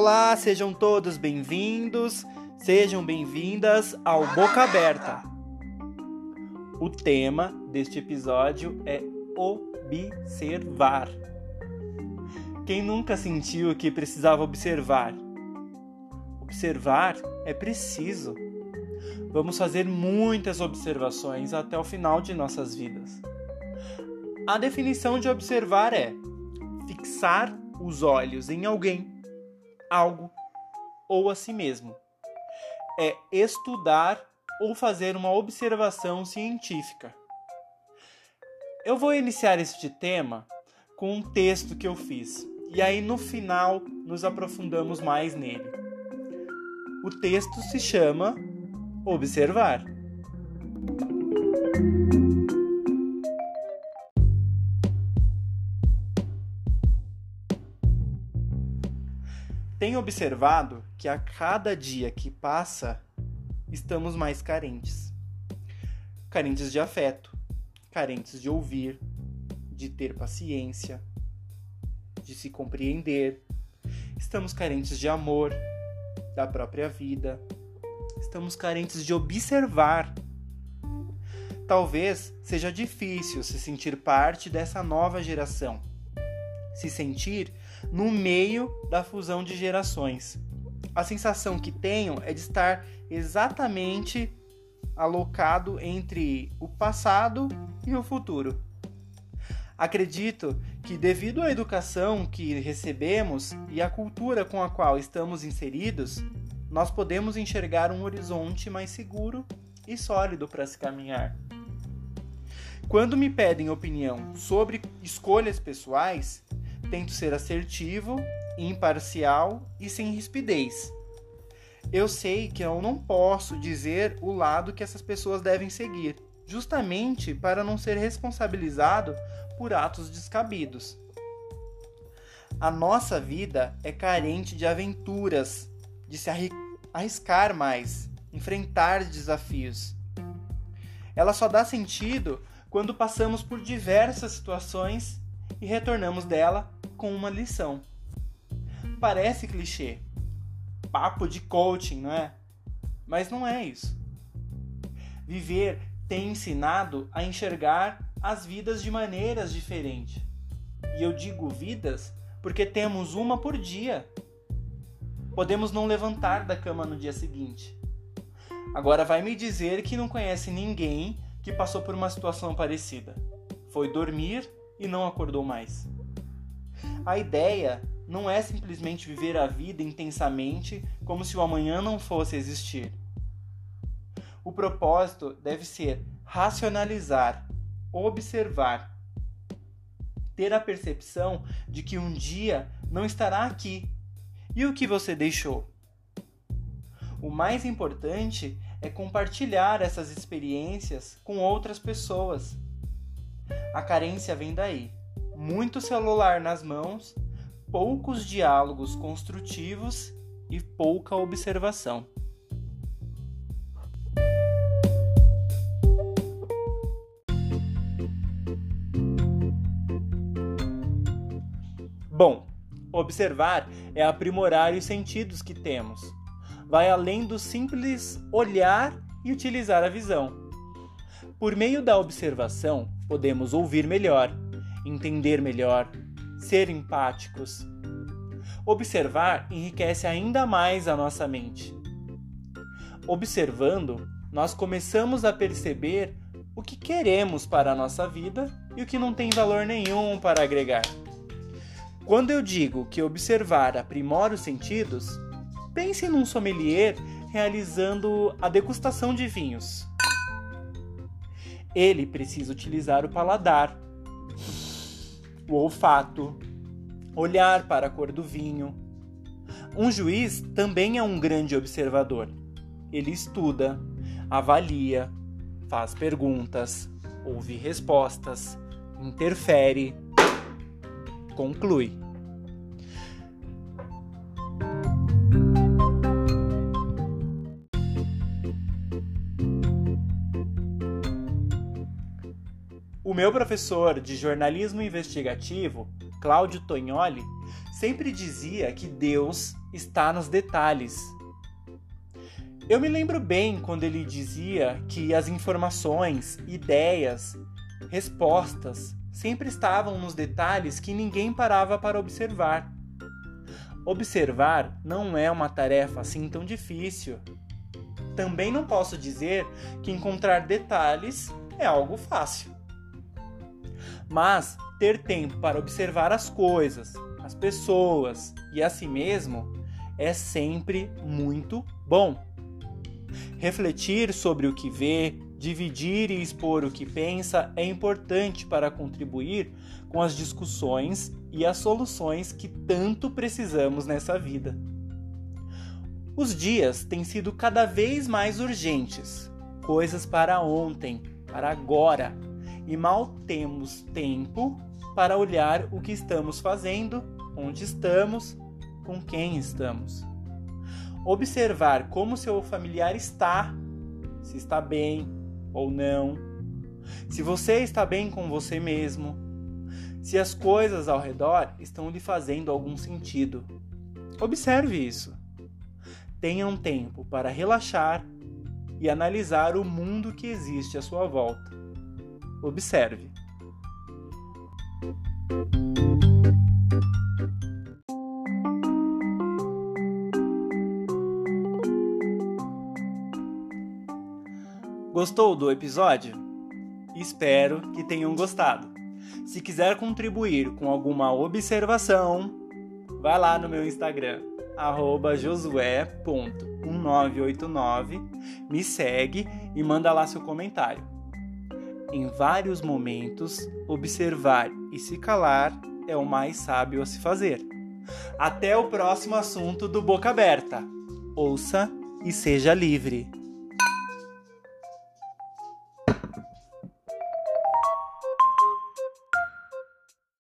Olá, sejam todos bem-vindos, sejam bem-vindas ao Boca Aberta. O tema deste episódio é observar. Quem nunca sentiu que precisava observar? Observar é preciso. Vamos fazer muitas observações até o final de nossas vidas. A definição de observar é fixar os olhos em alguém algo ou a si mesmo. É estudar ou fazer uma observação científica. Eu vou iniciar este tema com um texto que eu fiz e aí no final nos aprofundamos mais nele. O texto se chama Observar. Tenho observado que a cada dia que passa, estamos mais carentes. Carentes de afeto, carentes de ouvir, de ter paciência, de se compreender. Estamos carentes de amor, da própria vida. Estamos carentes de observar. Talvez seja difícil se sentir parte dessa nova geração. Se sentir no meio da fusão de gerações. A sensação que tenho é de estar exatamente alocado entre o passado e o futuro. Acredito que, devido à educação que recebemos e à cultura com a qual estamos inseridos, nós podemos enxergar um horizonte mais seguro e sólido para se caminhar. Quando me pedem opinião sobre escolhas pessoais, tento ser assertivo, imparcial e sem rispidez. Eu sei que eu não posso dizer o lado que essas pessoas devem seguir, justamente para não ser responsabilizado por atos descabidos. A nossa vida é carente de aventuras, de se arriscar mais, enfrentar desafios. Ela só dá sentido quando passamos por diversas situações e retornamos dela com uma lição. Parece clichê, papo de coaching, não é? Mas não é isso. Viver tem ensinado a enxergar as vidas de maneiras diferentes. E eu digo vidas porque temos uma por dia. Podemos não levantar da cama no dia seguinte. Agora vai me dizer que não conhece ninguém que passou por uma situação parecida. Foi dormir e não acordou mais. A ideia não é simplesmente viver a vida intensamente como se o amanhã não fosse existir. O propósito deve ser racionalizar, observar, ter a percepção de que um dia não estará aqui e o que você deixou. O mais importante é compartilhar essas experiências com outras pessoas. A carência vem daí muito celular nas mãos, poucos diálogos construtivos e pouca observação. Bom, observar é aprimorar os sentidos que temos. Vai além do simples olhar e utilizar a visão. Por meio da observação, podemos ouvir melhor entender melhor, ser empáticos. Observar enriquece ainda mais a nossa mente. Observando, nós começamos a perceber o que queremos para a nossa vida e o que não tem valor nenhum para agregar. Quando eu digo que observar aprimora os sentidos, pense num sommelier realizando a degustação de vinhos. Ele precisa utilizar o paladar o olfato, olhar para a cor do vinho. Um juiz também é um grande observador. Ele estuda, avalia, faz perguntas, ouve respostas, interfere, conclui. O meu professor de jornalismo investigativo Cláudio Tognoli, sempre dizia que Deus está nos detalhes. Eu me lembro bem quando ele dizia que as informações, ideias, respostas sempre estavam nos detalhes que ninguém parava para observar. Observar não é uma tarefa assim tão difícil. Também não posso dizer que encontrar detalhes é algo fácil. Mas ter tempo para observar as coisas, as pessoas e a si mesmo é sempre muito bom. Refletir sobre o que vê, dividir e expor o que pensa é importante para contribuir com as discussões e as soluções que tanto precisamos nessa vida. Os dias têm sido cada vez mais urgentes, coisas para ontem, para agora, e mal temos tempo para olhar o que estamos fazendo, onde estamos, com quem estamos. Observar como seu familiar está, se está bem ou não, se você está bem com você mesmo, se as coisas ao redor estão lhe fazendo algum sentido. Observe isso. Tenha um tempo para relaxar e analisar o mundo que existe à sua volta. Observe. Gostou do episódio? Espero que tenham gostado. Se quiser contribuir com alguma observação, vá lá no meu Instagram, josué.1989, me segue e manda lá seu comentário. Em vários momentos, observar e se calar é o mais sábio a se fazer. Até o próximo assunto do Boca Aberta. Ouça e seja livre.